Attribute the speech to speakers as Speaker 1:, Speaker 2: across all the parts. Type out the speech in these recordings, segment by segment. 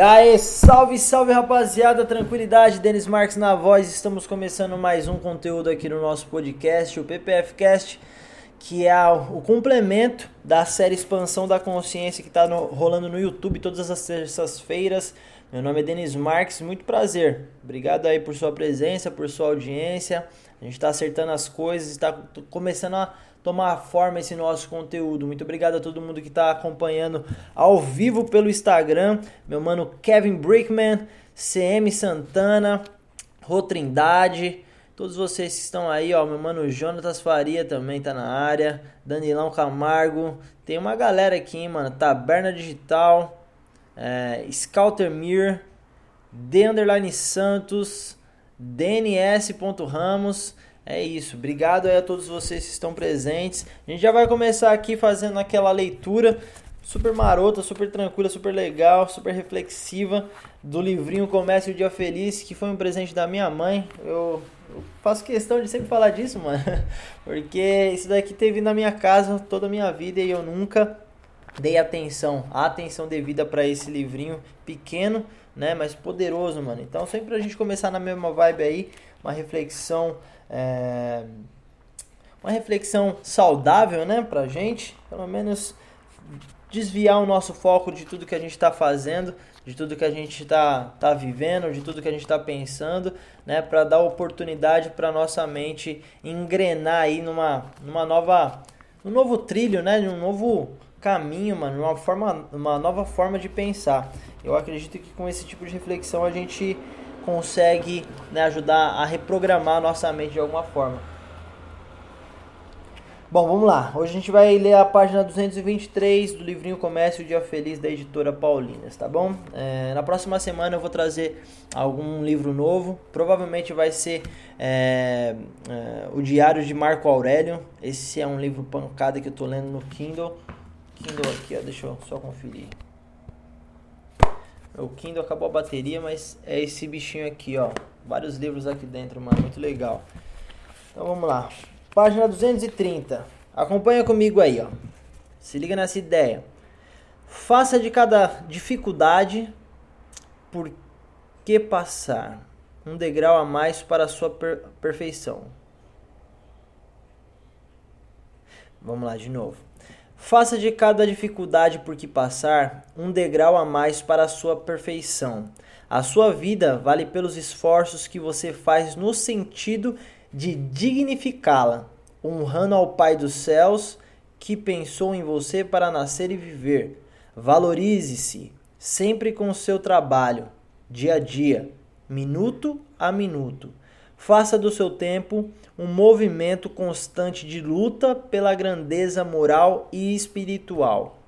Speaker 1: E aí, salve, salve rapaziada, tranquilidade, Denis Marques na voz. Estamos começando mais um conteúdo aqui no nosso podcast, o PPF Cast, que é o complemento da série Expansão da Consciência que está rolando no YouTube todas as terças-feiras. Meu nome é Denis Marques, muito prazer. Obrigado aí por sua presença, por sua audiência. A gente está acertando as coisas, está começando a tomar forma esse nosso conteúdo. Muito obrigado a todo mundo que está acompanhando ao vivo pelo Instagram. Meu mano Kevin Brickman, CM Santana, Rotrindade, todos vocês que estão aí, ó. Meu mano Jonatas Faria também tá na área. Danilão Camargo. Tem uma galera aqui, hein, mano. Taberna Digital, é, Mir, D Underline Santos, DNS.Ramos. É isso. Obrigado a todos vocês que estão presentes. A gente já vai começar aqui fazendo aquela leitura super marota, super tranquila, super legal, super reflexiva do livrinho Comece o Dia Feliz, que foi um presente da minha mãe. Eu, eu faço questão de sempre falar disso, mano, porque isso daqui teve na minha casa toda a minha vida e eu nunca dei atenção, a atenção devida para esse livrinho pequeno, né, mas poderoso, mano. Então, sempre a gente começar na mesma vibe aí, uma reflexão é, uma reflexão saudável, né, pra gente, pelo menos desviar o nosso foco de tudo que a gente está fazendo, de tudo que a gente está tá vivendo, de tudo que a gente está pensando, né, para dar oportunidade para nossa mente engrenar aí numa, numa nova, um novo trilho, né, um novo caminho, mano, uma forma, uma nova forma de pensar. Eu acredito que com esse tipo de reflexão a gente consegue né, ajudar a reprogramar a nossa mente de alguma forma. Bom, vamos lá. Hoje a gente vai ler a página 223 do livrinho Comércio Dia Feliz da editora Paulinas, tá bom? É, na próxima semana eu vou trazer algum livro novo. Provavelmente vai ser é, é, o Diário de Marco Aurélio. Esse é um livro pancada que eu tô lendo no Kindle. Kindle aqui, ó, deixa eu só conferir. O Kindle acabou a bateria, mas é esse bichinho aqui, ó. Vários livros aqui dentro, mano. Muito legal. Então vamos lá. Página 230. Acompanha comigo aí, ó. Se liga nessa ideia. Faça de cada dificuldade por que passar um degrau a mais para a sua per perfeição. Vamos lá de novo. Faça de cada dificuldade por que passar um degrau a mais para a sua perfeição. A sua vida vale pelos esforços que você faz no sentido de dignificá-la, honrando ao Pai dos céus que pensou em você para nascer e viver. Valorize-se sempre com o seu trabalho, dia a dia, minuto a minuto. Faça do seu tempo um movimento constante de luta pela grandeza moral e espiritual.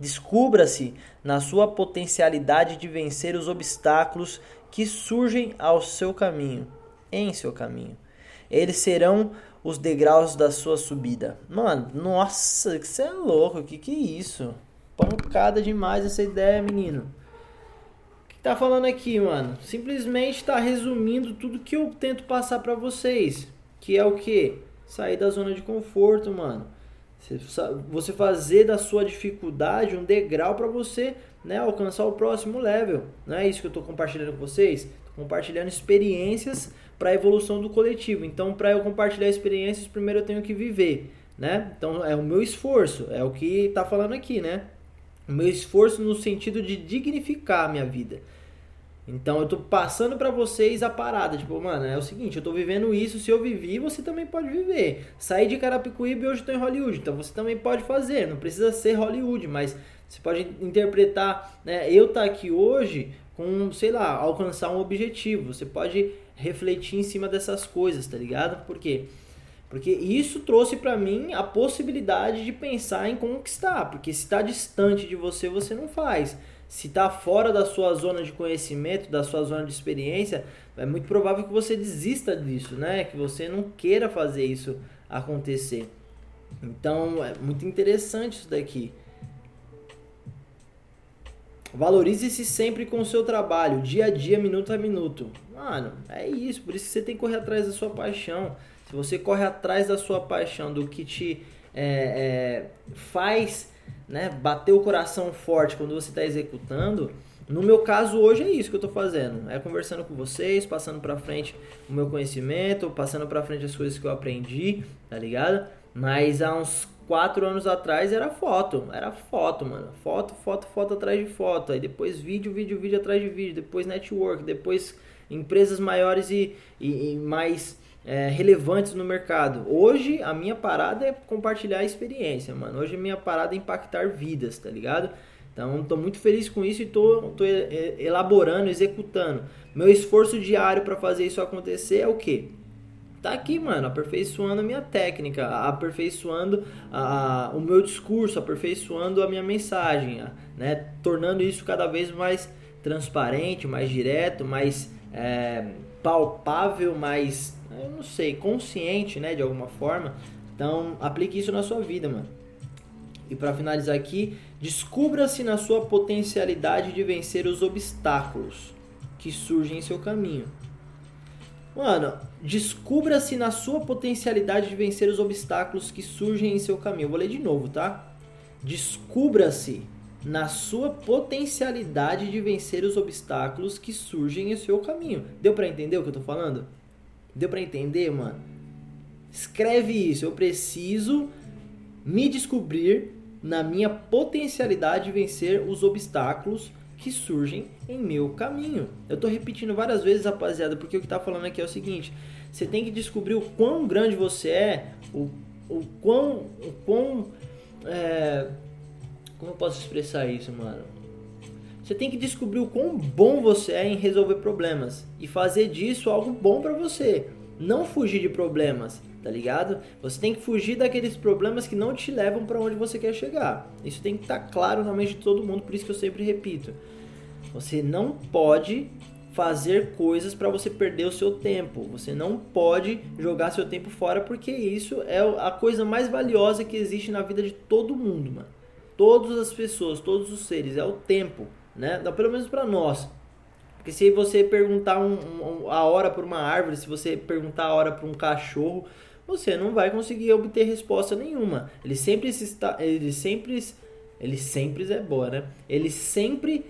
Speaker 1: Descubra-se na sua potencialidade de vencer os obstáculos que surgem ao seu caminho, em seu caminho. Eles serão os degraus da sua subida. Mano, nossa, que você é louco, que que é isso? Pancada demais essa ideia, menino tá falando aqui, mano? Simplesmente tá resumindo tudo que eu tento passar para vocês, que é o que? Sair da zona de conforto, mano. Você fazer da sua dificuldade um degrau para você, né, alcançar o próximo level. Não é isso que eu tô compartilhando com vocês? Tô compartilhando experiências para a evolução do coletivo. Então, para eu compartilhar experiências, primeiro eu tenho que viver, né? Então, é o meu esforço, é o que tá falando aqui, né? Meu esforço no sentido de dignificar a minha vida. Então eu tô passando para vocês a parada, tipo, mano, é o seguinte, eu tô vivendo isso, se eu vivi, você também pode viver. Saí de Carapicuíba e hoje tô em Hollywood, então você também pode fazer, não precisa ser Hollywood, mas você pode interpretar, né, eu tá aqui hoje com, sei lá, alcançar um objetivo. Você pode refletir em cima dessas coisas, tá ligado? Por quê? Porque isso trouxe para mim a possibilidade de pensar em conquistar, porque se está distante de você, você não faz se está fora da sua zona de conhecimento, da sua zona de experiência, é muito provável que você desista disso, né? Que você não queira fazer isso acontecer. Então, é muito interessante isso daqui. Valorize-se sempre com o seu trabalho, dia a dia, minuto a minuto. Mano, é isso. Por isso que você tem que correr atrás da sua paixão. Se você corre atrás da sua paixão, do que te é, é, faz né, bater o coração forte quando você está executando, No meu caso hoje é isso que eu tô fazendo, é conversando com vocês, passando para frente o meu conhecimento, passando para frente as coisas que eu aprendi, tá ligado? Mas há uns quatro anos atrás era foto, era foto, mano, foto, foto, foto atrás de foto, aí depois vídeo, vídeo, vídeo atrás de vídeo, depois network, depois empresas maiores e, e, e mais é, relevantes no mercado. Hoje a minha parada é compartilhar a experiência, mano. Hoje a minha parada é impactar vidas, tá ligado? Então, estou muito feliz com isso e estou elaborando, executando. Meu esforço diário para fazer isso acontecer é o quê? Tá aqui, mano, aperfeiçoando a minha técnica, aperfeiçoando a, o meu discurso, aperfeiçoando a minha mensagem, né? Tornando isso cada vez mais transparente, mais direto, mais é, palpável, mais, eu não sei, consciente, né, de alguma forma. Então, aplique isso na sua vida, mano. E para finalizar aqui, descubra-se na sua potencialidade de vencer os obstáculos que surgem em seu caminho. Mano, descubra-se na sua potencialidade de vencer os obstáculos que surgem em seu caminho. Eu vou ler de novo, tá? Descubra-se na sua potencialidade de vencer os obstáculos que surgem em seu caminho. Deu para entender o que eu tô falando? Deu para entender, mano? Escreve isso. Eu preciso me descobrir na minha potencialidade de vencer os obstáculos que surgem em meu caminho. Eu estou repetindo várias vezes, rapaziada, porque o que está falando aqui é o seguinte: você tem que descobrir o quão grande você é, o, o quão. O quão é, como eu posso expressar isso, mano? Você tem que descobrir o quão bom você é em resolver problemas e fazer disso algo bom para você. Não fugir de problemas, tá ligado? Você tem que fugir daqueles problemas que não te levam para onde você quer chegar. Isso tem que estar tá claro na mente de todo mundo, por isso que eu sempre repito. Você não pode fazer coisas para você perder o seu tempo. Você não pode jogar seu tempo fora porque isso é a coisa mais valiosa que existe na vida de todo mundo, mano. Todas as pessoas, todos os seres, é o tempo, né? Pelo menos para nós. Porque se você perguntar um, um, a hora para uma árvore, se você perguntar a hora para um cachorro, você não vai conseguir obter resposta nenhuma. Ele sempre está, ele sempre, ele sempre é boa, né? Eles sempre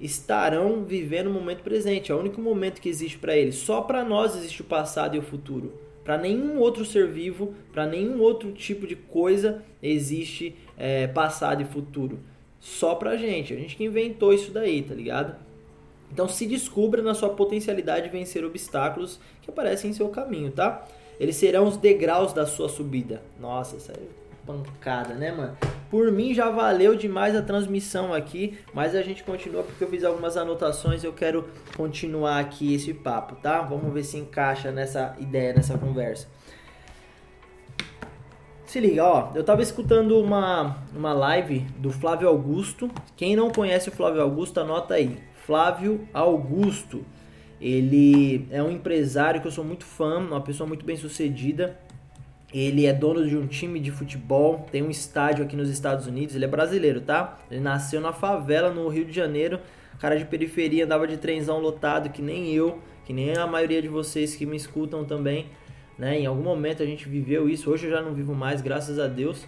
Speaker 1: estarão vivendo o momento presente. É o único momento que existe para eles. Só para nós existe o passado e o futuro. Para nenhum outro ser vivo, para nenhum outro tipo de coisa existe é, passado e futuro. Só pra gente. A gente que inventou isso daí, tá ligado? Então se descubra na sua potencialidade de vencer obstáculos que aparecem em seu caminho, tá? Eles serão os degraus da sua subida. Nossa, essa é pancada, né, mano? Por mim já valeu demais a transmissão aqui, mas a gente continua porque eu fiz algumas anotações e eu quero continuar aqui esse papo, tá? Vamos ver se encaixa nessa ideia, nessa conversa. Se liga, ó, eu tava escutando uma, uma live do Flávio Augusto. Quem não conhece o Flávio Augusto, anota aí. Flávio Augusto. Ele é um empresário que eu sou muito fã, uma pessoa muito bem sucedida. Ele é dono de um time de futebol, tem um estádio aqui nos Estados Unidos. Ele é brasileiro, tá? Ele nasceu na favela no Rio de Janeiro, cara de periferia, andava de trenzão lotado, que nem eu, que nem a maioria de vocês que me escutam também. Né? Em algum momento a gente viveu isso, hoje eu já não vivo mais, graças a Deus.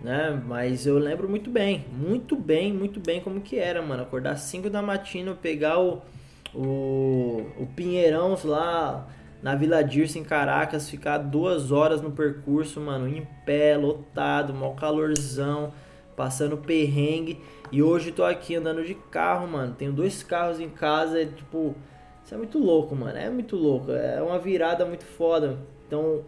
Speaker 1: Né? Mas eu lembro muito bem, muito bem, muito bem como que era, mano. Acordar 5 da matina, pegar o o, o Pinheirão lá na Vila Dirce em Caracas, ficar duas horas no percurso, mano, em pé, lotado, mal calorzão, passando perrengue. E hoje tô aqui andando de carro, mano. Tenho dois carros em casa, é tipo. Isso é muito louco, mano. É muito louco. É uma virada muito foda. Então,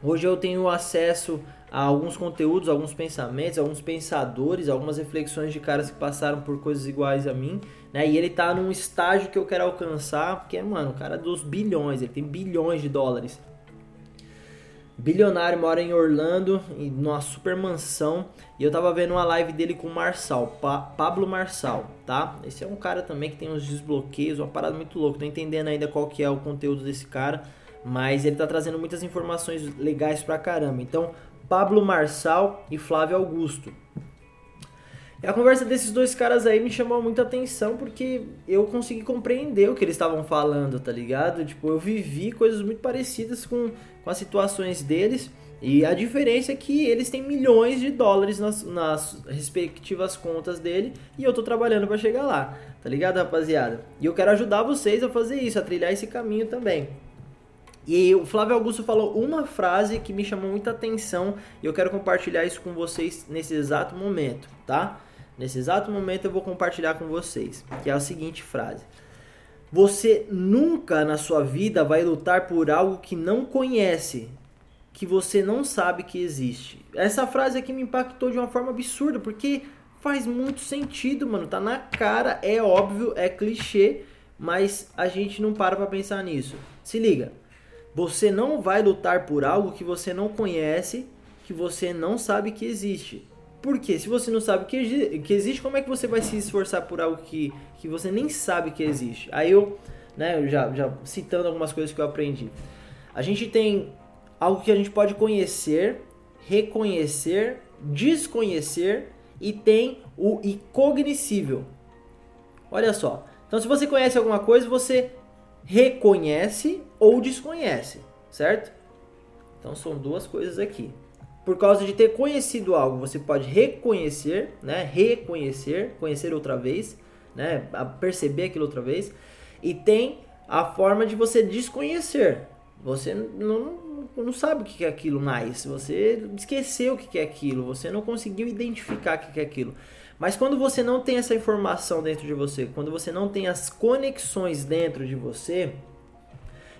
Speaker 1: hoje eu tenho acesso a alguns conteúdos, alguns pensamentos, alguns pensadores, algumas reflexões de caras que passaram por coisas iguais a mim né? E ele tá num estágio que eu quero alcançar, porque, mano, o cara é dos bilhões, ele tem bilhões de dólares. Bilionário, mora em Orlando, numa super mansão. E eu tava vendo uma live dele com o Marçal, pa Pablo Marçal, tá? Esse é um cara também que tem uns desbloqueios, uma parada muito louca. Tô entendendo ainda qual que é o conteúdo desse cara, mas ele tá trazendo muitas informações legais pra caramba. Então, Pablo Marçal e Flávio Augusto. E a conversa desses dois caras aí me chamou muita atenção porque eu consegui compreender o que eles estavam falando, tá ligado? Tipo, eu vivi coisas muito parecidas com, com as situações deles, E a diferença é que eles têm milhões de dólares nas, nas respectivas contas dele e eu tô trabalhando para chegar lá, tá ligado, rapaziada? E eu quero ajudar vocês a fazer isso, a trilhar esse caminho também. E o Flávio Augusto falou uma frase que me chamou muita atenção e eu quero compartilhar isso com vocês nesse exato momento, tá? Nesse exato momento eu vou compartilhar com vocês, que é a seguinte frase: Você nunca na sua vida vai lutar por algo que não conhece, que você não sabe que existe. Essa frase aqui me impactou de uma forma absurda, porque faz muito sentido, mano. Tá na cara, é óbvio, é clichê, mas a gente não para pra pensar nisso. Se liga. Você não vai lutar por algo que você não conhece, que você não sabe que existe. Por quê? Se você não sabe que, que existe, como é que você vai se esforçar por algo que, que você nem sabe que existe? Aí eu, né, já, já citando algumas coisas que eu aprendi. A gente tem algo que a gente pode conhecer, reconhecer, desconhecer e tem o incognoscível. Olha só. Então, se você conhece alguma coisa, você reconhece ou desconhece, certo? Então, são duas coisas aqui. Por causa de ter conhecido algo, você pode reconhecer, né? Reconhecer, conhecer outra vez, né? Perceber aquilo outra vez. E tem a forma de você desconhecer. Você não, não sabe o que é aquilo mais. Você esqueceu o que é aquilo. Você não conseguiu identificar o que é aquilo. Mas quando você não tem essa informação dentro de você, quando você não tem as conexões dentro de você,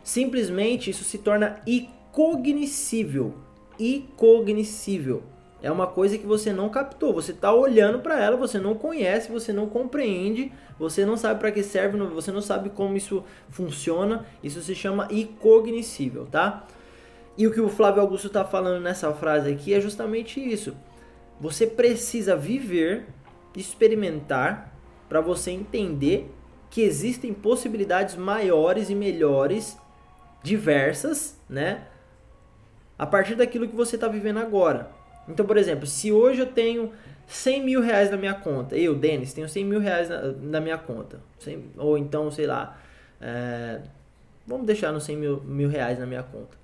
Speaker 1: simplesmente isso se torna incognoscível. Incognoscível. É uma coisa que você não captou. Você está olhando para ela, você não conhece, você não compreende, você não sabe para que serve, você não sabe como isso funciona. Isso se chama incognoscível, tá? E o que o Flávio Augusto está falando nessa frase aqui é justamente isso. Você precisa viver, experimentar, para você entender que existem possibilidades maiores e melhores, diversas, né? A partir daquilo que você está vivendo agora. Então, por exemplo, se hoje eu tenho 100 mil reais na minha conta, eu, Denis, tenho 100 mil reais na, na minha conta, 100, ou então, sei lá, é, vamos deixar nos 100 mil, mil reais na minha conta.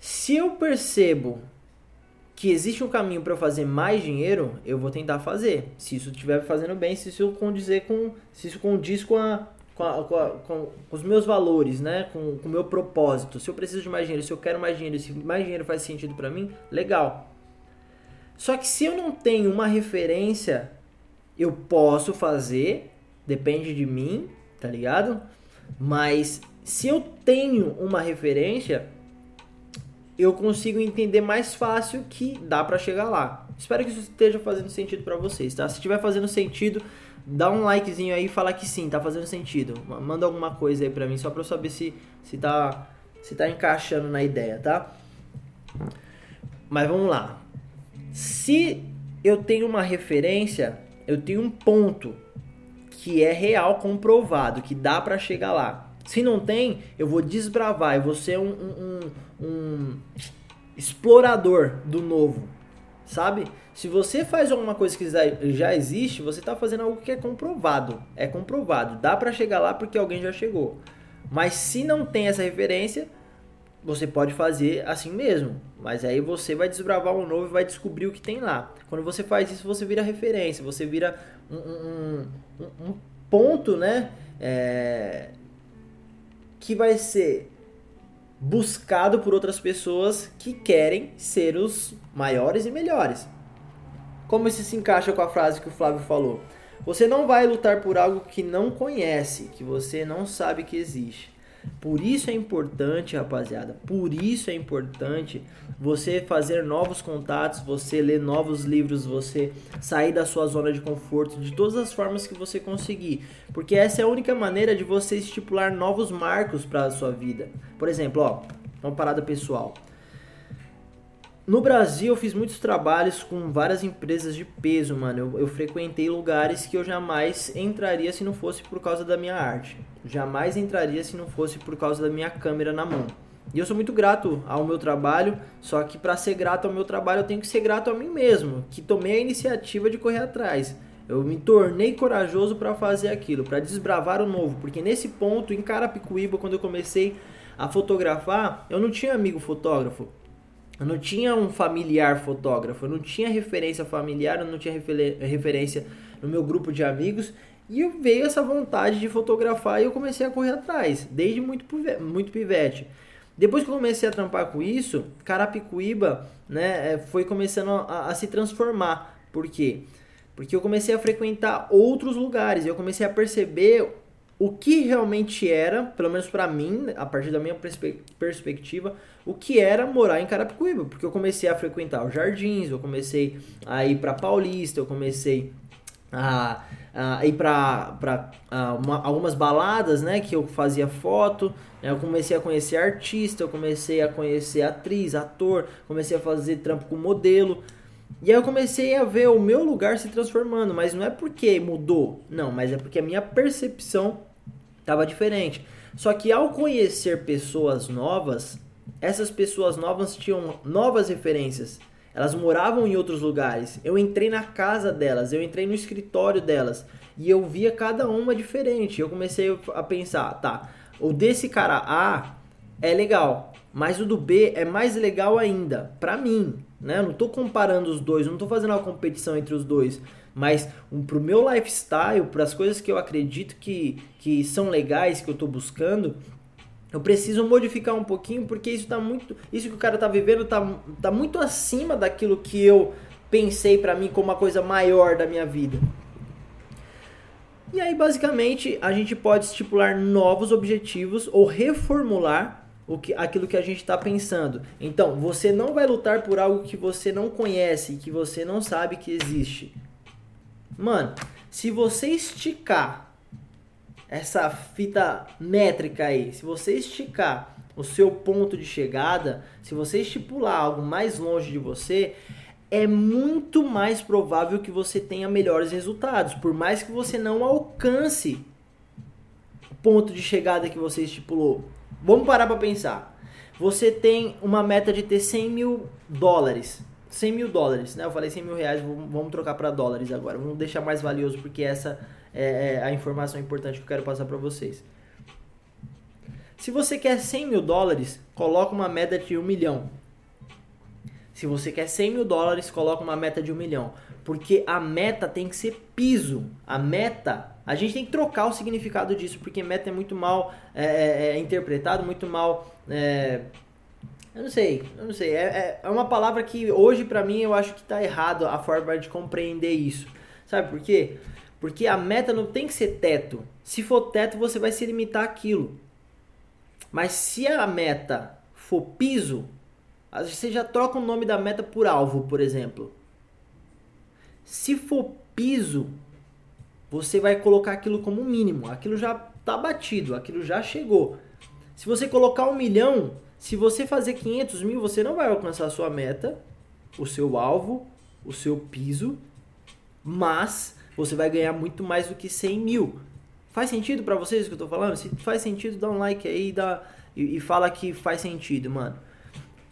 Speaker 1: Se eu percebo que existe um caminho para eu fazer mais dinheiro, eu vou tentar fazer. Se isso estiver fazendo bem, se isso condizer com, se isso condiz com, a, com, a, com, a, com os meus valores, né? Com, com o meu propósito. Se eu preciso de mais dinheiro, se eu quero mais dinheiro, se mais dinheiro faz sentido para mim, legal. Só que se eu não tenho uma referência, eu posso fazer, depende de mim, tá ligado? Mas se eu tenho uma referência, eu consigo entender mais fácil que dá para chegar lá. Espero que isso esteja fazendo sentido para vocês, tá? Se estiver fazendo sentido, dá um likezinho aí e fala que sim, tá fazendo sentido. Manda alguma coisa aí pra mim só pra eu saber se, se, tá, se tá encaixando na ideia, tá? Mas vamos lá. Se eu tenho uma referência, eu tenho um ponto que é real, comprovado, que dá para chegar lá. Se não tem, eu vou desbravar, eu vou ser um, um, um explorador do novo, sabe? Se você faz alguma coisa que já existe, você está fazendo algo que é comprovado. É comprovado. Dá para chegar lá porque alguém já chegou. Mas se não tem essa referência, você pode fazer assim mesmo. Mas aí você vai desbravar um novo e vai descobrir o que tem lá. Quando você faz isso, você vira referência. Você vira um, um, um, um ponto, né? É, que vai ser buscado por outras pessoas que querem ser os maiores e melhores. Como isso se encaixa com a frase que o Flávio falou? Você não vai lutar por algo que não conhece, que você não sabe que existe. Por isso é importante, rapaziada, por isso é importante você fazer novos contatos, você ler novos livros, você sair da sua zona de conforto de todas as formas que você conseguir, porque essa é a única maneira de você estipular novos marcos para a sua vida. Por exemplo, ó, uma parada pessoal. No Brasil, eu fiz muitos trabalhos com várias empresas de peso, mano. Eu, eu, frequentei lugares que eu jamais entraria se não fosse por causa da minha arte. Jamais entraria se não fosse por causa da minha câmera na mão. E eu sou muito grato ao meu trabalho, só que para ser grato ao meu trabalho, eu tenho que ser grato a mim mesmo, que tomei a iniciativa de correr atrás. Eu me tornei corajoso para fazer aquilo, para desbravar o novo, porque nesse ponto, em Carapicuíba, quando eu comecei a fotografar, eu não tinha amigo fotógrafo. Eu não tinha um familiar fotógrafo, eu não tinha referência familiar, eu não tinha referência no meu grupo de amigos. E veio essa vontade de fotografar e eu comecei a correr atrás, desde muito, muito pivete. Depois que eu comecei a trampar com isso, Carapicuíba né, é, foi começando a, a se transformar. Por quê? Porque eu comecei a frequentar outros lugares, eu comecei a perceber o que realmente era, pelo menos para mim, a partir da minha perspe perspectiva, o que era morar em Carapicuíba, porque eu comecei a frequentar os jardins, eu comecei a ir para Paulista, eu comecei a, a ir para algumas baladas, né, que eu fazia foto, eu comecei a conhecer artista, eu comecei a conhecer atriz, ator, comecei a fazer trampo com modelo. E aí eu comecei a ver o meu lugar se transformando, mas não é porque mudou, não, mas é porque a minha percepção estava diferente. Só que ao conhecer pessoas novas, essas pessoas novas tinham novas referências. Elas moravam em outros lugares. Eu entrei na casa delas, eu entrei no escritório delas e eu via cada uma diferente. Eu comecei a pensar, tá, o desse cara A é legal, mas o do B é mais legal ainda, para mim, né? Não tô comparando os dois, não tô fazendo uma competição entre os dois, mas um, pro meu lifestyle, para as coisas que eu acredito que, que são legais, que eu tô buscando, eu preciso modificar um pouquinho porque isso tá muito, isso que o cara tá vivendo tá, tá muito acima daquilo que eu pensei para mim como uma coisa maior da minha vida. E aí basicamente a gente pode estipular novos objetivos ou reformular o que, aquilo que a gente está pensando. Então, você não vai lutar por algo que você não conhece, que você não sabe que existe. Mano, se você esticar essa fita métrica aí, se você esticar o seu ponto de chegada, se você estipular algo mais longe de você, é muito mais provável que você tenha melhores resultados, por mais que você não alcance o ponto de chegada que você estipulou. Vamos parar para pensar. Você tem uma meta de ter 100 mil dólares. 100 mil dólares, né? Eu falei 100 mil reais, vamos trocar para dólares agora. Vamos deixar mais valioso porque essa é, é a informação importante que eu quero passar para vocês. Se você quer 100 mil dólares, coloca uma meta de 1 milhão. Se você quer 100 mil dólares, coloca uma meta de 1 milhão. Porque a meta tem que ser piso. A meta, a gente tem que trocar o significado disso, porque meta é muito mal é, é, é interpretado, muito mal. É, eu não sei, eu não sei. É, é, é uma palavra que hoje, para mim, eu acho que está errado a forma de compreender isso. Sabe por quê? Porque a meta não tem que ser teto. Se for teto, você vai se limitar àquilo. Mas se a meta for piso, você já troca o nome da meta por alvo, por exemplo. Se for piso, você vai colocar aquilo como mínimo. Aquilo já está batido, aquilo já chegou. Se você colocar um milhão, se você fazer 500 mil, você não vai alcançar a sua meta, o seu alvo, o seu piso, mas você vai ganhar muito mais do que 100 mil. Faz sentido para vocês o que eu tô falando? Se faz sentido, dá um like aí dá, e, e fala que faz sentido, mano.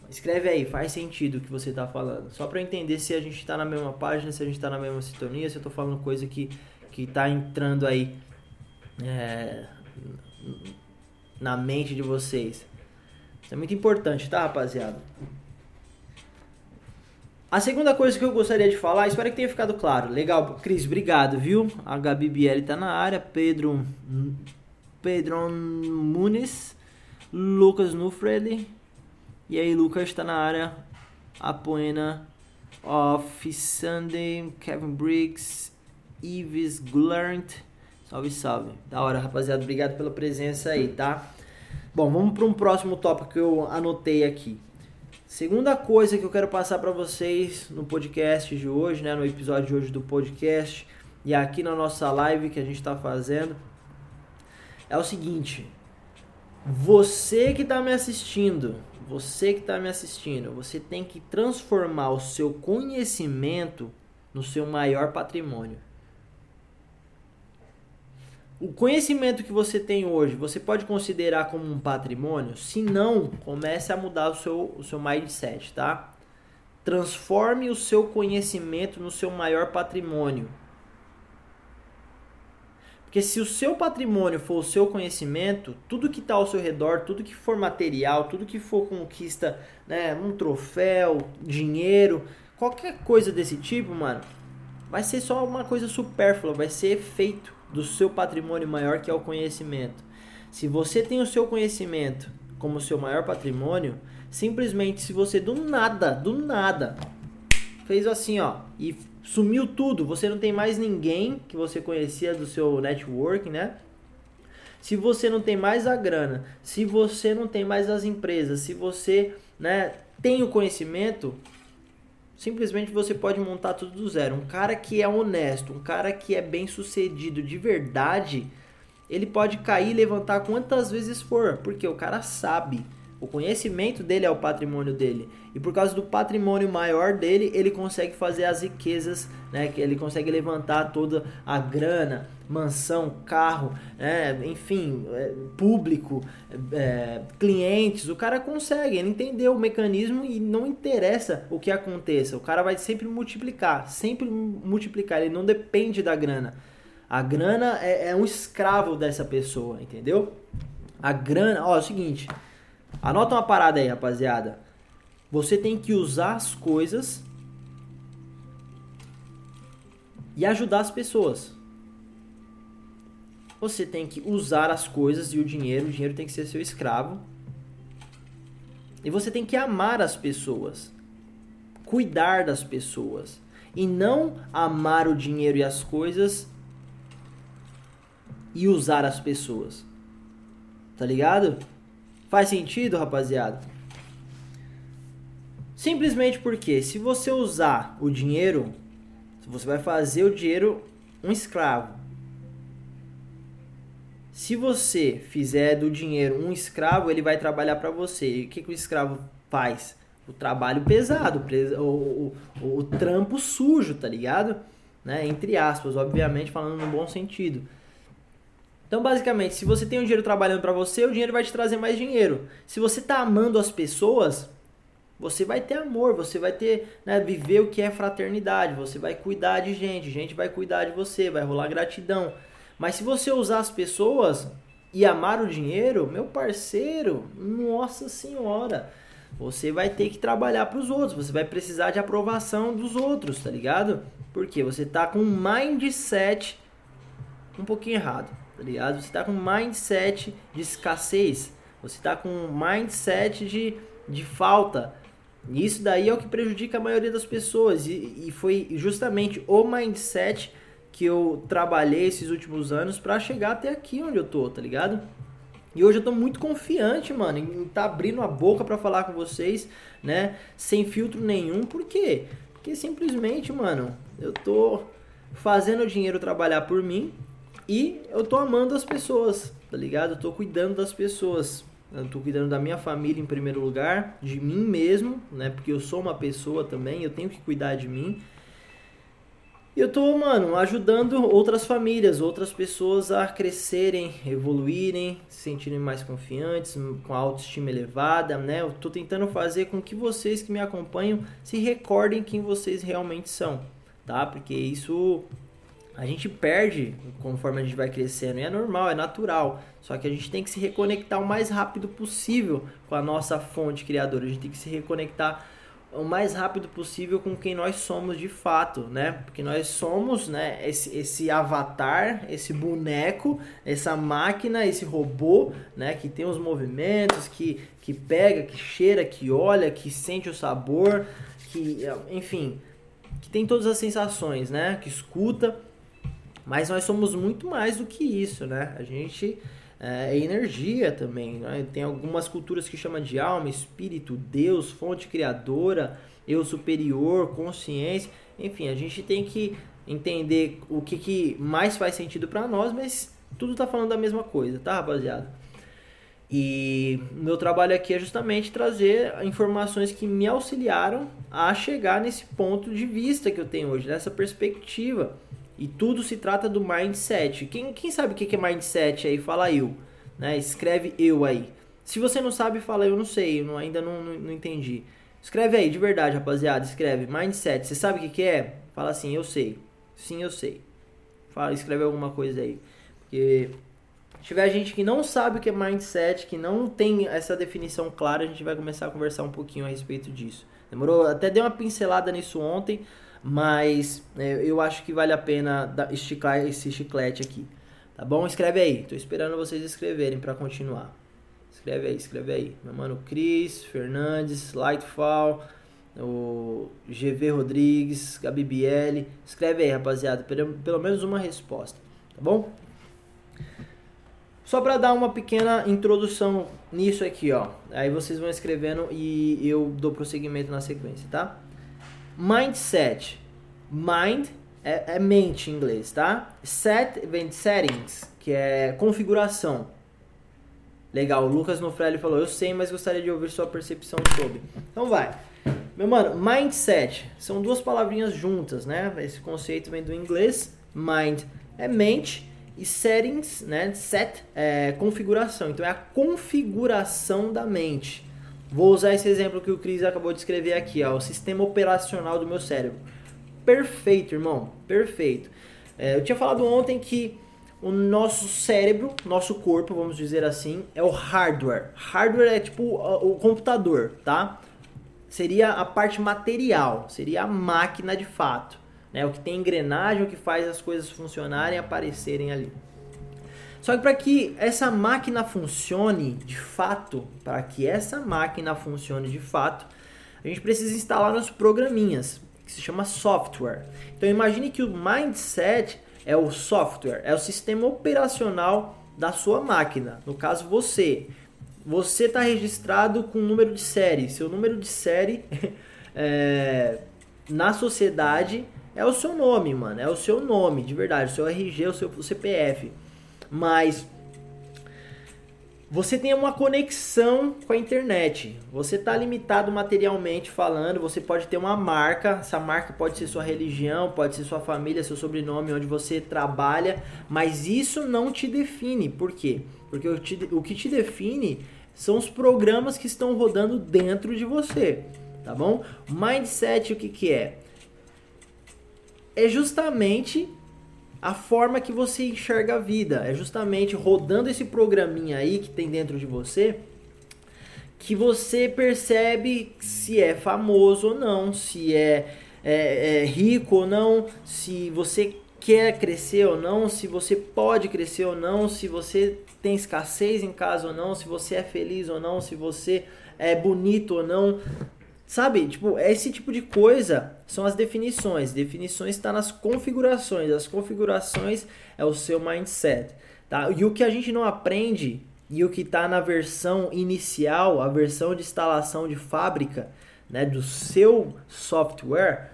Speaker 1: Escreve aí, faz sentido o que você tá falando. Só para entender se a gente tá na mesma página, se a gente tá na mesma sintonia, se eu tô falando coisa que, que tá entrando aí é, na mente de vocês. Isso é muito importante, tá, rapaziada? A segunda coisa que eu gostaria de falar, espero que tenha ficado claro. Legal, Cris, obrigado, viu? A Gabi Bielli tá na área, Pedro Pedro Muniz, Lucas Nufredi. E aí, Lucas tá na área. Apoena of Sunday, Kevin Briggs, Ives Glant. Salve, salve. Da hora, rapaziada. Obrigado pela presença aí, tá? Bom, vamos para um próximo tópico que eu anotei aqui. Segunda coisa que eu quero passar para vocês no podcast de hoje, né, no episódio de hoje do podcast e aqui na nossa live que a gente está fazendo, é o seguinte: você que está me assistindo, você que está me assistindo, você tem que transformar o seu conhecimento no seu maior patrimônio. O conhecimento que você tem hoje, você pode considerar como um patrimônio? Se não, comece a mudar o seu, o seu mindset, tá? Transforme o seu conhecimento no seu maior patrimônio. Porque se o seu patrimônio for o seu conhecimento, tudo que está ao seu redor, tudo que for material, tudo que for conquista, né, um troféu, dinheiro, qualquer coisa desse tipo, mano, vai ser só uma coisa supérflua, vai ser efeito do seu patrimônio maior que é o conhecimento. Se você tem o seu conhecimento como seu maior patrimônio, simplesmente se você do nada, do nada, fez assim, ó, e sumiu tudo, você não tem mais ninguém que você conhecia do seu network, né? Se você não tem mais a grana, se você não tem mais as empresas, se você, né, tem o conhecimento, simplesmente você pode montar tudo do zero. Um cara que é honesto, um cara que é bem sucedido de verdade, ele pode cair e levantar quantas vezes for, porque o cara sabe o conhecimento dele é o patrimônio dele. E por causa do patrimônio maior dele, ele consegue fazer as riquezas, né? Que ele consegue levantar toda a grana, mansão, carro, né? enfim, é, público, é, clientes. O cara consegue, ele entendeu o mecanismo e não interessa o que aconteça. O cara vai sempre multiplicar, sempre multiplicar. Ele não depende da grana. A grana é, é um escravo dessa pessoa, entendeu? A grana, ó, é o seguinte. Anota uma parada aí, rapaziada. Você tem que usar as coisas e ajudar as pessoas. Você tem que usar as coisas e o dinheiro, o dinheiro tem que ser seu escravo. E você tem que amar as pessoas, cuidar das pessoas e não amar o dinheiro e as coisas e usar as pessoas. Tá ligado? Faz sentido, rapaziada? Simplesmente porque se você usar o dinheiro, você vai fazer o dinheiro um escravo. Se você fizer do dinheiro um escravo, ele vai trabalhar para você. E o que, que o escravo faz? O trabalho pesado, o, o, o, trampo sujo, tá ligado? Né? Entre aspas, obviamente, falando no bom sentido. Então, basicamente, se você tem o dinheiro trabalhando para você, o dinheiro vai te trazer mais dinheiro. Se você está amando as pessoas, você vai ter amor, você vai ter, né, viver o que é fraternidade, você vai cuidar de gente, gente vai cuidar de você, vai rolar gratidão. Mas se você usar as pessoas e amar o dinheiro, meu parceiro, nossa senhora, você vai ter que trabalhar para os outros, você vai precisar de aprovação dos outros, tá ligado? Porque você tá com um mindset um pouquinho errado tá ligado? Você tá com um mindset de escassez, você tá com um mindset de, de falta. E isso daí é o que prejudica a maioria das pessoas. E, e foi justamente o mindset que eu trabalhei esses últimos anos para chegar até aqui onde eu tô, tá ligado? E hoje eu tô muito confiante, mano, em tá abrindo a boca para falar com vocês, né? Sem filtro nenhum. Por quê? Porque simplesmente, mano, eu tô fazendo o dinheiro trabalhar por mim, e eu tô amando as pessoas, tá ligado? Eu tô cuidando das pessoas. Eu tô cuidando da minha família em primeiro lugar, de mim mesmo, né? Porque eu sou uma pessoa também, eu tenho que cuidar de mim. E eu tô, mano, ajudando outras famílias, outras pessoas a crescerem, evoluírem, se sentirem mais confiantes, com a autoestima elevada, né? Eu tô tentando fazer com que vocês que me acompanham se recordem quem vocês realmente são, tá? Porque isso a gente perde conforme a gente vai crescendo. E é normal, é natural. Só que a gente tem que se reconectar o mais rápido possível com a nossa fonte criadora. A gente tem que se reconectar o mais rápido possível com quem nós somos de fato, né? Porque nós somos, né, esse, esse avatar, esse boneco, essa máquina, esse robô, né, que tem os movimentos, que, que pega, que cheira, que olha, que sente o sabor, que, enfim, que tem todas as sensações, né? Que escuta mas nós somos muito mais do que isso, né? A gente é, é energia também. Né? Tem algumas culturas que chamam de alma, espírito, Deus, fonte criadora, eu superior, consciência. Enfim, a gente tem que entender o que, que mais faz sentido para nós, mas tudo tá falando da mesma coisa, tá, rapaziada? E meu trabalho aqui é justamente trazer informações que me auxiliaram a chegar nesse ponto de vista que eu tenho hoje, nessa perspectiva. E tudo se trata do mindset. Quem, quem sabe o que é mindset aí? Fala eu. Né? Escreve eu aí. Se você não sabe, fala eu não sei. Eu não, ainda não, não, não, entendi. Escreve aí, de verdade, rapaziada. Escreve mindset. Você sabe o que, que é? Fala assim, eu sei. Sim, eu sei. Fala, escreve alguma coisa aí. Porque se tiver gente que não sabe o que é mindset, que não tem essa definição clara, a gente vai começar a conversar um pouquinho a respeito disso. Demorou? Até dei uma pincelada nisso ontem, mas é, eu acho que vale a pena esticar esse chiclete aqui. Tá bom? Escreve aí. Tô esperando vocês escreverem para continuar. Escreve aí, escreve aí. Meu mano Cris, Fernandes, Lightfall, o GV Rodrigues, GabiBL. Escreve aí, rapaziada. Pelo, pelo menos uma resposta. Tá bom? Só para dar uma pequena introdução nisso aqui, ó. Aí vocês vão escrevendo e eu dou prosseguimento na sequência, tá? Mindset. Mind é, é mente em inglês, tá? Set vem de settings, que é configuração. Legal, o Lucas Nofrelli falou, eu sei, mas gostaria de ouvir sua percepção sobre. Então vai. Meu mano, mindset são duas palavrinhas juntas, né? Esse conceito vem do inglês. Mind é mente e settings, né? Set é configuração. Então é a configuração da mente. Vou usar esse exemplo que o Cris acabou de escrever aqui, ó, o sistema operacional do meu cérebro. Perfeito, irmão, perfeito. É, eu tinha falado ontem que o nosso cérebro, nosso corpo, vamos dizer assim, é o hardware. Hardware é tipo o, computador, tá? Seria a parte material, seria a máquina de fato. Né? O que tem engrenagem, o que faz as coisas funcionarem, aparecerem ali. Só que para que essa máquina funcione de fato, para que essa máquina funcione de fato, a gente precisa instalar nos programinhas, que se chama software. Então imagine que o mindset é o software, é o sistema operacional da sua máquina. No caso você, você está registrado com o número de série. Seu número de série é, na sociedade é o seu nome, mano. É o seu nome, de verdade. O seu RG, o seu CPF mas você tem uma conexão com a internet. Você está limitado materialmente falando, você pode ter uma marca, essa marca pode ser sua religião, pode ser sua família, seu sobrenome, onde você trabalha, mas isso não te define. Por quê? Porque o, te, o que te define são os programas que estão rodando dentro de você, tá bom? Mindset o que que é? É justamente a forma que você enxerga a vida. É justamente rodando esse programinha aí que tem dentro de você que você percebe se é famoso ou não, se é, é, é rico ou não, se você quer crescer ou não, se você pode crescer ou não, se você tem escassez em casa ou não, se você é feliz ou não, se você é bonito ou não. Sabe, tipo, esse tipo de coisa são as definições. Definições está nas configurações. As configurações é o seu mindset, tá? E o que a gente não aprende e o que está na versão inicial, a versão de instalação de fábrica, né, do seu software,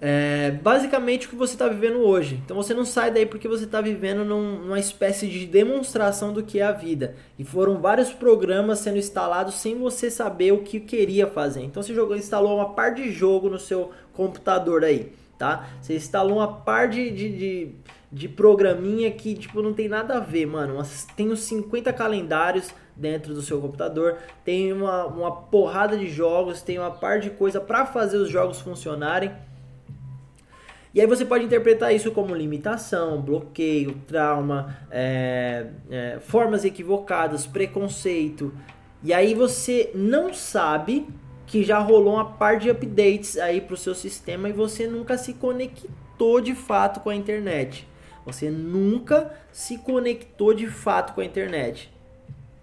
Speaker 1: é basicamente o que você está vivendo hoje. Então você não sai daí porque você está vivendo num, numa espécie de demonstração do que é a vida. E foram vários programas sendo instalados sem você saber o que queria fazer. Então você jogou, instalou uma par de jogo no seu computador aí, tá? Você instalou uma par de, de, de, de programinha que tipo não tem nada a ver, mano. Tem uns 50 calendários dentro do seu computador, tem uma, uma porrada de jogos, tem uma par de coisa para fazer os jogos funcionarem e aí você pode interpretar isso como limitação, bloqueio, trauma, é, é, formas equivocadas, preconceito. E aí você não sabe que já rolou uma par de updates aí para o seu sistema e você nunca se conectou de fato com a internet. Você nunca se conectou de fato com a internet.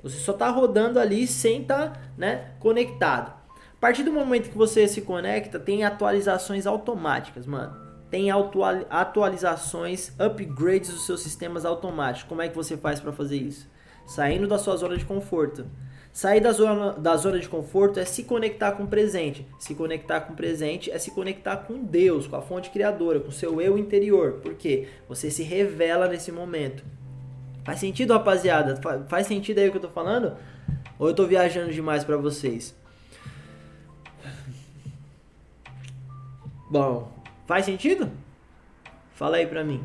Speaker 1: Você só está rodando ali sem estar tá, né, conectado. A partir do momento que você se conecta, tem atualizações automáticas, mano tem atualizações, upgrades dos seus sistemas automáticos. Como é que você faz para fazer isso? Saindo da sua zona de conforto. Sair da zona, da zona de conforto é se conectar com o presente. Se conectar com o presente é se conectar com Deus, com a fonte criadora, com o seu eu interior. Por quê? Você se revela nesse momento. Faz sentido, rapaziada? Faz sentido aí o que eu tô falando? Ou eu tô viajando demais para vocês? Bom, Faz sentido? Fala aí pra mim.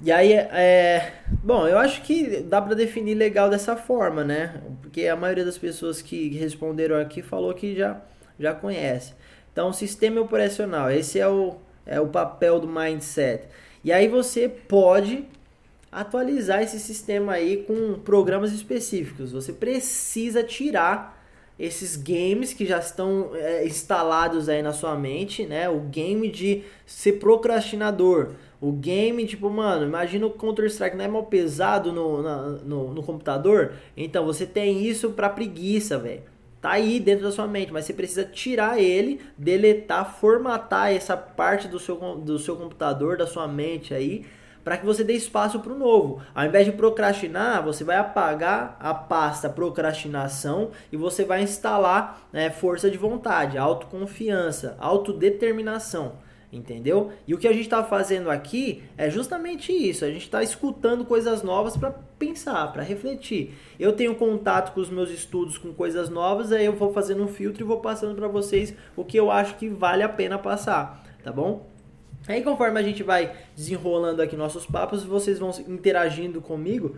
Speaker 1: E aí, é, bom, eu acho que dá para definir legal dessa forma, né? Porque a maioria das pessoas que responderam aqui falou que já, já conhece. Então, sistema operacional, esse é o, é o papel do mindset. E aí você pode atualizar esse sistema aí com programas específicos. Você precisa tirar esses games que já estão é, instalados aí na sua mente, né? O game de ser procrastinador. O game, tipo, mano, imagina o Counter-Strike não é mal pesado no, na, no, no computador. Então você tem isso pra preguiça, velho. Tá aí dentro da sua mente, mas você precisa tirar ele, deletar, formatar essa parte do seu, do seu computador, da sua mente aí, para que você dê espaço para o novo. Ao invés de procrastinar, você vai apagar a pasta procrastinação e você vai instalar né, força de vontade, autoconfiança, autodeterminação. Entendeu? E o que a gente está fazendo aqui é justamente isso. A gente está escutando coisas novas para pensar, para refletir. Eu tenho contato com os meus estudos com coisas novas, aí eu vou fazendo um filtro e vou passando para vocês o que eu acho que vale a pena passar, tá bom? Aí conforme a gente vai desenrolando aqui nossos papos, vocês vão interagindo comigo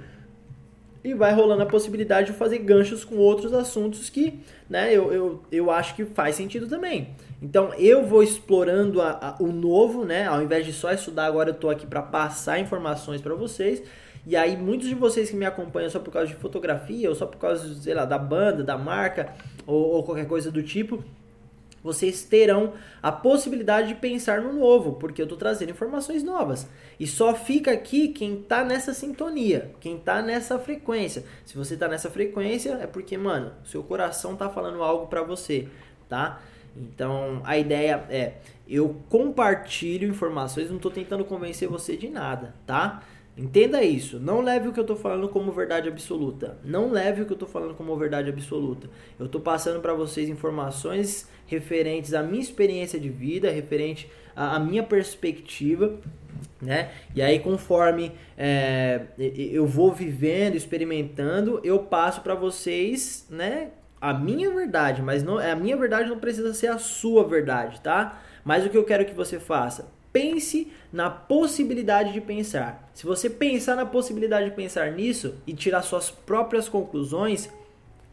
Speaker 1: e vai rolando a possibilidade de fazer ganchos com outros assuntos que né, eu, eu, eu acho que faz sentido também. Então eu vou explorando a, a, o novo, né? Ao invés de só estudar, agora eu estou aqui para passar informações para vocês. E aí muitos de vocês que me acompanham só por causa de fotografia, ou só por causa, sei lá, da banda, da marca, ou, ou qualquer coisa do tipo, vocês terão a possibilidade de pensar no novo, porque eu estou trazendo informações novas. E só fica aqui quem está nessa sintonia, quem está nessa frequência. Se você está nessa frequência, é porque, mano, seu coração está falando algo para você, tá? Então, a ideia é, eu compartilho informações, não estou tentando convencer você de nada, tá? Entenda isso. Não leve o que eu estou falando como verdade absoluta. Não leve o que eu estou falando como verdade absoluta. Eu estou passando para vocês informações referentes à minha experiência de vida, referente à, à minha perspectiva, né? E aí, conforme é, eu vou vivendo, experimentando, eu passo para vocês, né? A minha verdade, mas não, a minha verdade não precisa ser a sua verdade, tá? Mas o que eu quero que você faça? Pense na possibilidade de pensar. Se você pensar na possibilidade de pensar nisso e tirar suas próprias conclusões,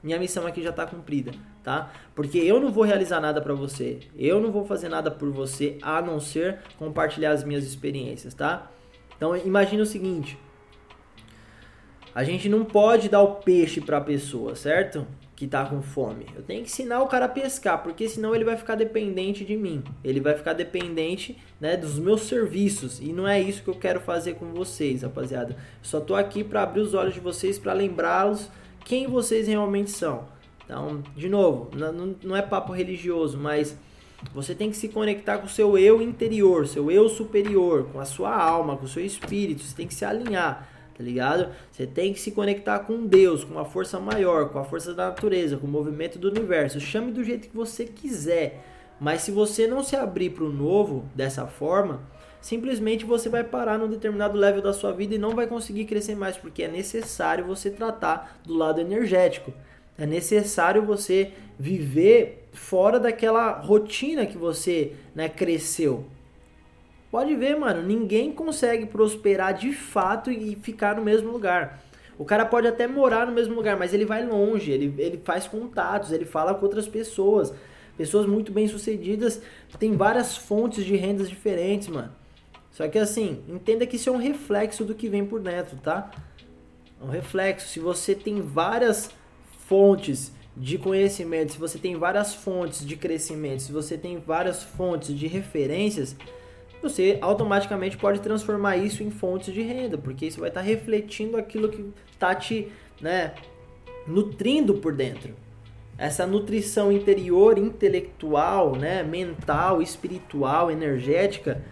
Speaker 1: minha missão aqui já está cumprida, tá? Porque eu não vou realizar nada para você, eu não vou fazer nada por você a não ser compartilhar as minhas experiências, tá? Então imagine o seguinte: a gente não pode dar o peixe para a pessoa, certo? que tá com fome. Eu tenho que ensinar o cara a pescar, porque senão ele vai ficar dependente de mim. Ele vai ficar dependente, né, dos meus serviços. E não é isso que eu quero fazer com vocês, rapaziada. Só tô aqui para abrir os olhos de vocês, para lembrá-los quem vocês realmente são. Então, de novo, não, é papo religioso, mas você tem que se conectar com o seu eu interior, seu eu superior, com a sua alma, com o seu espírito. Você tem que se alinhar tá ligado? Você tem que se conectar com Deus, com uma força maior, com a força da natureza, com o movimento do universo. Chame do jeito que você quiser. Mas se você não se abrir para o novo dessa forma, simplesmente você vai parar num determinado level da sua vida e não vai conseguir crescer mais, porque é necessário você tratar do lado energético. É necessário você viver fora daquela rotina que você né, cresceu. Pode ver, mano, ninguém consegue prosperar de fato e ficar no mesmo lugar. O cara pode até morar no mesmo lugar, mas ele vai longe, ele, ele faz contatos, ele fala com outras pessoas. Pessoas muito bem sucedidas têm várias fontes de rendas diferentes, mano. Só que assim, entenda que isso é um reflexo do que vem por dentro, tá? É um reflexo. Se você tem várias fontes de conhecimento, se você tem várias fontes de crescimento, se você tem várias fontes de referências, você automaticamente pode transformar isso em fontes de renda, porque isso vai estar refletindo aquilo que está te né, nutrindo por dentro. Essa nutrição interior, intelectual, né, mental, espiritual, energética,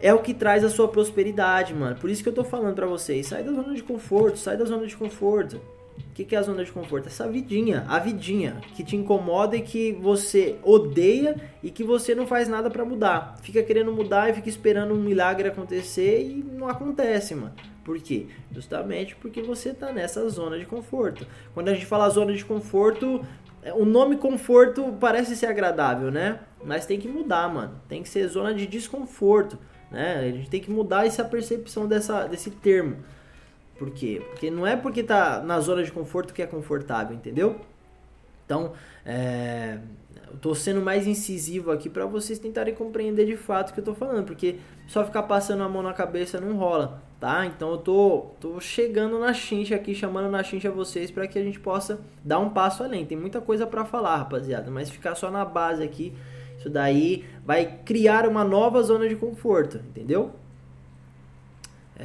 Speaker 1: é o que traz a sua prosperidade, mano. Por isso que eu tô falando para vocês, sai da zona de conforto, sai da zona de conforto. O que, que é a zona de conforto? Essa vidinha, a vidinha que te incomoda e que você odeia e que você não faz nada para mudar. Fica querendo mudar e fica esperando um milagre acontecer e não acontece, mano. Por quê? Justamente porque você tá nessa zona de conforto. Quando a gente fala zona de conforto, é, o nome conforto parece ser agradável, né? Mas tem que mudar, mano. Tem que ser zona de desconforto, né? A gente tem que mudar essa percepção dessa, desse termo. Por quê? Porque não é porque tá na zona de conforto que é confortável, entendeu? Então, é, eu tô sendo mais incisivo aqui para vocês tentarem compreender de fato o que eu tô falando, porque só ficar passando a mão na cabeça não rola, tá? Então eu tô, tô chegando na chincha aqui, chamando na chincha vocês para que a gente possa dar um passo além. Tem muita coisa para falar, rapaziada, mas ficar só na base aqui, isso daí vai criar uma nova zona de conforto, entendeu?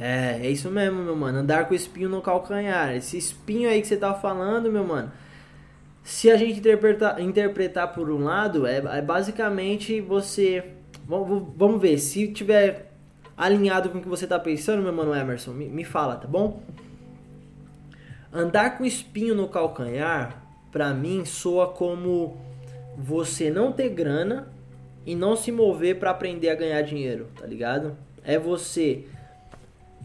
Speaker 1: É, é isso mesmo, meu mano. Andar com espinho no calcanhar. Esse espinho aí que você tá falando, meu mano se a gente interpretar, interpretar por um lado, é, é basicamente você. Vamos, vamos ver, se tiver alinhado com o que você está pensando, meu mano Emerson, me, me fala, tá bom? Andar com espinho no calcanhar, pra mim, soa como você não ter grana e não se mover para aprender a ganhar dinheiro, tá ligado? É você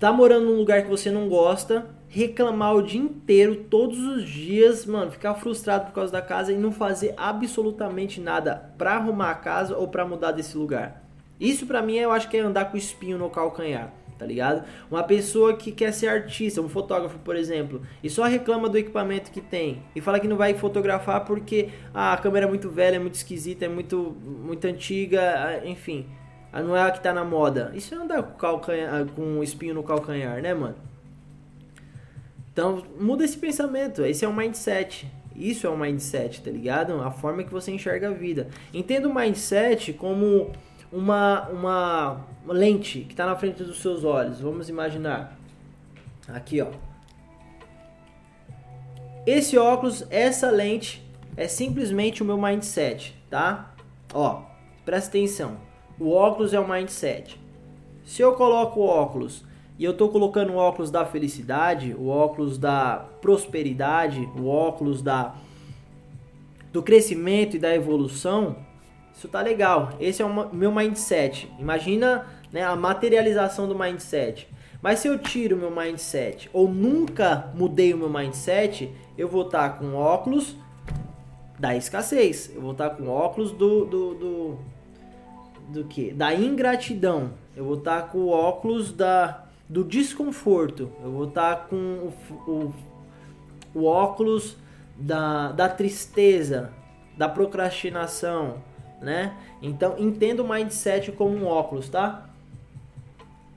Speaker 1: tá morando num lugar que você não gosta reclamar o dia inteiro, todos os dias, mano, ficar frustrado por causa da casa e não fazer absolutamente nada para arrumar a casa ou para mudar desse lugar. Isso para mim eu acho que é andar com espinho no calcanhar, tá ligado? Uma pessoa que quer ser artista, um fotógrafo, por exemplo, e só reclama do equipamento que tem e fala que não vai fotografar porque ah, a câmera é muito velha, é muito esquisita, é muito muito antiga, enfim, não é a que tá na moda. Isso é andar com calcanhar, com espinho no calcanhar, né, mano? Então, muda esse pensamento. Esse é um mindset. Isso é um mindset, tá ligado? A forma que você enxerga a vida. Entenda o mindset como uma, uma, lente que está na frente dos seus olhos. Vamos imaginar. Aqui, ó. Esse óculos, essa lente, é simplesmente o meu mindset, tá? Ó, presta atenção. O óculos é o mindset. Se eu coloco o óculos e eu tô colocando o óculos da felicidade, o óculos da prosperidade, o óculos da do crescimento e da evolução. Isso tá legal. Esse é o meu mindset. Imagina né, a materialização do mindset. Mas se eu tiro o meu mindset ou nunca mudei o meu mindset, eu vou estar tá com óculos da escassez. Eu vou estar tá com óculos do, do, do, do que? Da ingratidão. Eu vou estar tá com óculos da do desconforto. Eu vou estar tá com o, o, o óculos da, da tristeza, da procrastinação, né? Então entenda o mindset como um óculos, tá?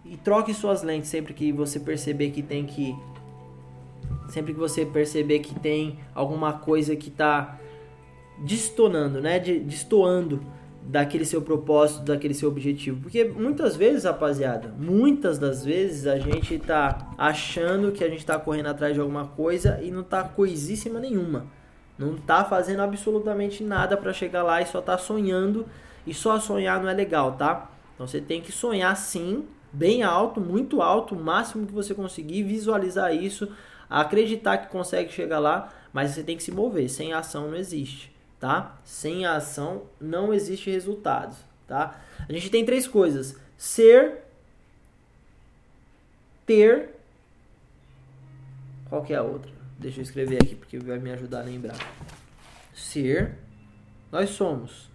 Speaker 1: E troque suas lentes sempre que você perceber que tem que sempre que você perceber que tem alguma coisa que está distonando, né? De, destoando daquele seu propósito, daquele seu objetivo. Porque muitas vezes, rapaziada, muitas das vezes a gente tá achando que a gente tá correndo atrás de alguma coisa e não tá coisíssima nenhuma. Não tá fazendo absolutamente nada para chegar lá e só tá sonhando. E só sonhar não é legal, tá? Então você tem que sonhar sim, bem alto, muito alto, o máximo que você conseguir, visualizar isso, acreditar que consegue chegar lá, mas você tem que se mover. Sem ação não existe tá? Sem a ação não existe resultados, tá? A gente tem três coisas: ser, ter. Qual que é a outra? Deixa eu escrever aqui porque vai me ajudar a lembrar. Ser, nós somos.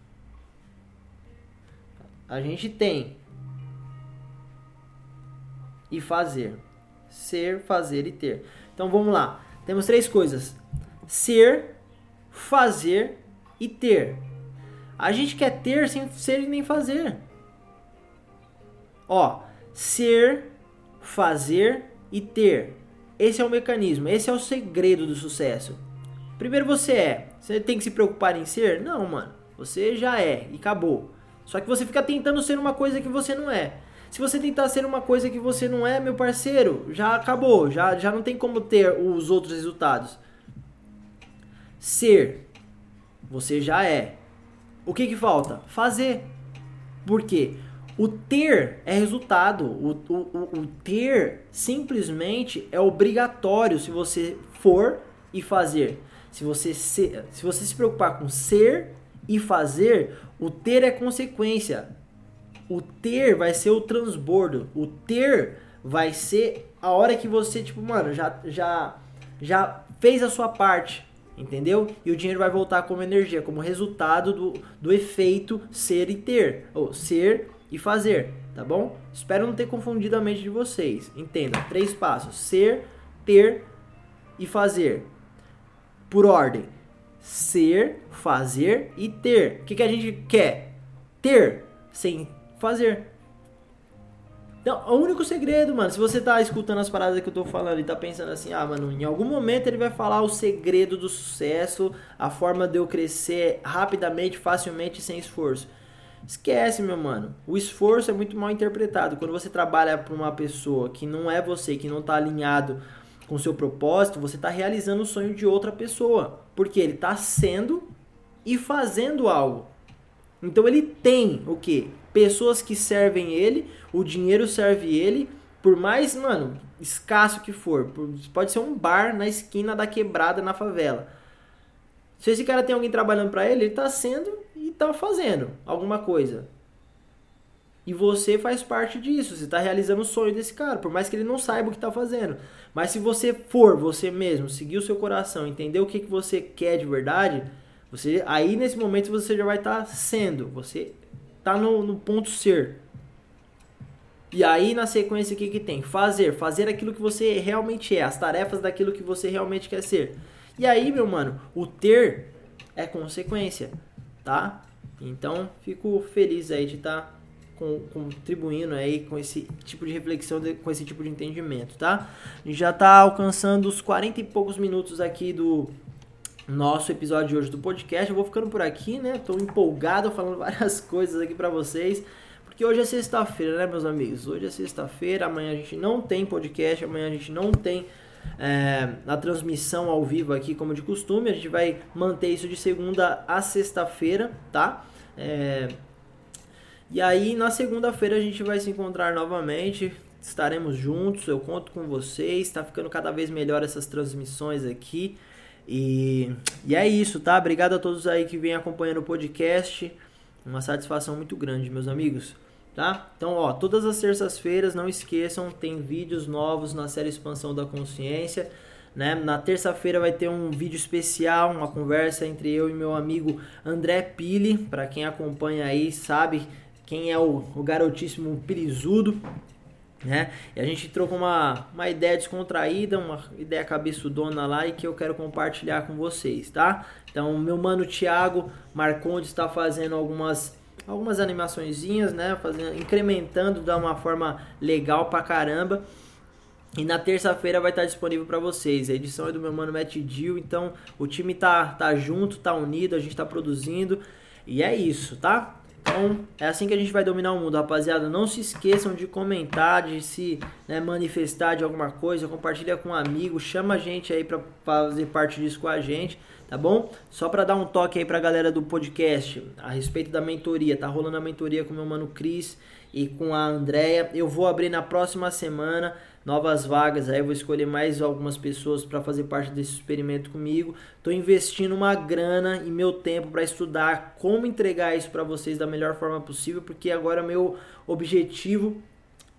Speaker 1: A gente tem e fazer. Ser, fazer e ter. Então vamos lá. Temos três coisas: ser, fazer e ter. A gente quer ter sem ser e nem fazer. Ó, ser, fazer e ter. Esse é o mecanismo, esse é o segredo do sucesso. Primeiro você é. Você tem que se preocupar em ser? Não, mano. Você já é e acabou. Só que você fica tentando ser uma coisa que você não é. Se você tentar ser uma coisa que você não é, meu parceiro, já acabou, já, já não tem como ter os outros resultados. Ser você já é. O que, que falta? Fazer. Por quê? O ter é resultado. O, o, o, ter simplesmente é obrigatório se você for e fazer. Se você se, se você se preocupar com ser e fazer, o ter é consequência. O ter vai ser o transbordo. O ter vai ser a hora que você, tipo, mano, já, já, já fez a sua parte entendeu? E o dinheiro vai voltar como energia, como resultado do, do efeito ser e ter, ou ser e fazer, tá bom? Espero não ter confundido a mente de vocês. Entenda, três passos: ser, ter e fazer. Por ordem: ser, fazer e ter. O que, que a gente quer? Ter sem fazer. Então, o único segredo, mano, se você tá escutando as paradas que eu tô falando e tá pensando assim, ah, mano, em algum momento ele vai falar o segredo do sucesso, a forma de eu crescer rapidamente, facilmente, sem esforço. Esquece, meu mano. O esforço é muito mal interpretado. Quando você trabalha para uma pessoa que não é você, que não tá alinhado com seu propósito, você tá realizando o sonho de outra pessoa. Porque ele tá sendo e fazendo algo. Então ele tem o que? Pessoas que servem ele, o dinheiro serve ele, por mais, mano, escasso que for. Pode ser um bar na esquina da quebrada na favela. Se esse cara tem alguém trabalhando para ele, ele tá sendo e tá fazendo alguma coisa. E você faz parte disso, você está realizando o sonho desse cara, por mais que ele não saiba o que está fazendo. Mas se você for você mesmo, seguir o seu coração, entender o que, que você quer de verdade, você, aí nesse momento você já vai estar tá sendo, você está no, no ponto ser. E aí na sequência o que, que tem? Fazer, fazer aquilo que você realmente é, as tarefas daquilo que você realmente quer ser. E aí, meu mano, o ter é consequência, tá? Então, fico feliz aí de estar tá contribuindo aí com esse tipo de reflexão, com esse tipo de entendimento, tá? A gente já está alcançando os 40 e poucos minutos aqui do nosso episódio de hoje do podcast. Eu vou ficando por aqui, né? Tô empolgado falando várias coisas aqui para vocês. Porque hoje é sexta-feira, né, meus amigos? Hoje é sexta-feira, amanhã a gente não tem podcast, amanhã a gente não tem é, a transmissão ao vivo aqui, como de costume. A gente vai manter isso de segunda a sexta-feira, tá? É, e aí, na segunda-feira, a gente vai se encontrar novamente. Estaremos juntos, eu conto com vocês. Está ficando cada vez melhor essas transmissões aqui. E, e é isso, tá? Obrigado a todos aí que vêm acompanhando o podcast. Uma satisfação muito grande, meus amigos. Tá? Então, ó, todas as terças-feiras, não esqueçam, tem vídeos novos na série Expansão da Consciência. Né? Na terça-feira vai ter um vídeo especial, uma conversa entre eu e meu amigo André Pili. Para quem acompanha aí, sabe quem é o, o garotíssimo Pilizudo né? E a gente trocou uma, uma ideia descontraída, uma ideia cabeçudona lá e que eu quero compartilhar com vocês, tá? Então, meu mano Thiago Marcondes está fazendo algumas algumas animaçõezinhas, né? Fazendo, incrementando de uma forma legal pra caramba. E na terça-feira vai estar disponível para vocês. A edição é do meu mano Matt Dill, então o time tá tá junto, tá unido, a gente tá produzindo e é isso, tá? Então, é assim que a gente vai dominar o mundo, rapaziada. Não se esqueçam de comentar, de se né, manifestar de alguma coisa, compartilha com um amigo, chama a gente aí para fazer parte disso com a gente, tá bom? Só para dar um toque aí pra galera do podcast a respeito da mentoria. Tá rolando a mentoria com meu mano Cris e com a Andrea. Eu vou abrir na próxima semana novas vagas. Aí eu vou escolher mais algumas pessoas para fazer parte desse experimento comigo. Estou investindo uma grana e meu tempo para estudar como entregar isso para vocês da melhor forma possível, porque agora meu objetivo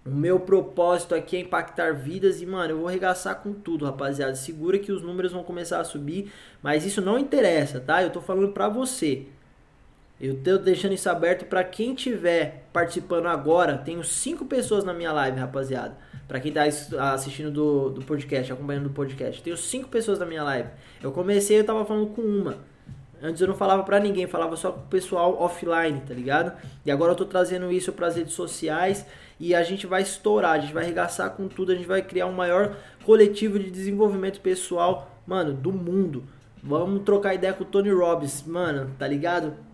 Speaker 1: o meu propósito aqui é impactar vidas e, mano, eu vou arregaçar com tudo, rapaziada. Segura que os números vão começar a subir, mas isso não interessa, tá? Eu tô falando pra você. Eu tô deixando isso aberto para quem tiver participando agora. Tenho cinco pessoas na minha live, rapaziada. Para quem tá assistindo do, do podcast, acompanhando do podcast. Tenho cinco pessoas na minha live. Eu comecei, eu tava falando com uma. Antes eu não falava pra ninguém, falava só com o pessoal offline, tá ligado? E agora eu tô trazendo isso pras redes sociais e a gente vai estourar, a gente vai arregaçar com tudo, a gente vai criar um maior coletivo de desenvolvimento pessoal, mano, do mundo. Vamos trocar ideia com o Tony Robbins, mano, tá ligado?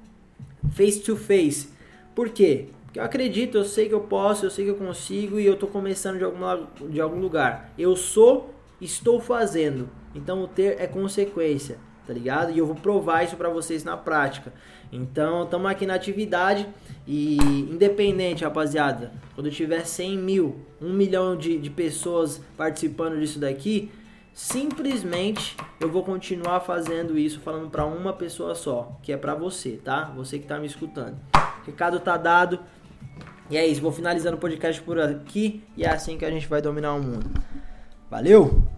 Speaker 1: Face to face. Por quê? Porque eu acredito, eu sei que eu posso, eu sei que eu consigo e eu tô começando de, alguma, de algum lugar. Eu sou, estou fazendo. Então o ter é consequência, tá ligado? E eu vou provar isso para vocês na prática. Então estamos aqui na atividade e independente, rapaziada, quando tiver 100 mil, 1 milhão de, de pessoas participando disso daqui, simplesmente eu vou continuar fazendo isso falando para uma pessoa só, que é para você, tá? Você que tá me escutando. recado tá dado. E é isso, vou finalizando o podcast por aqui e é assim que a gente vai dominar o mundo. Valeu!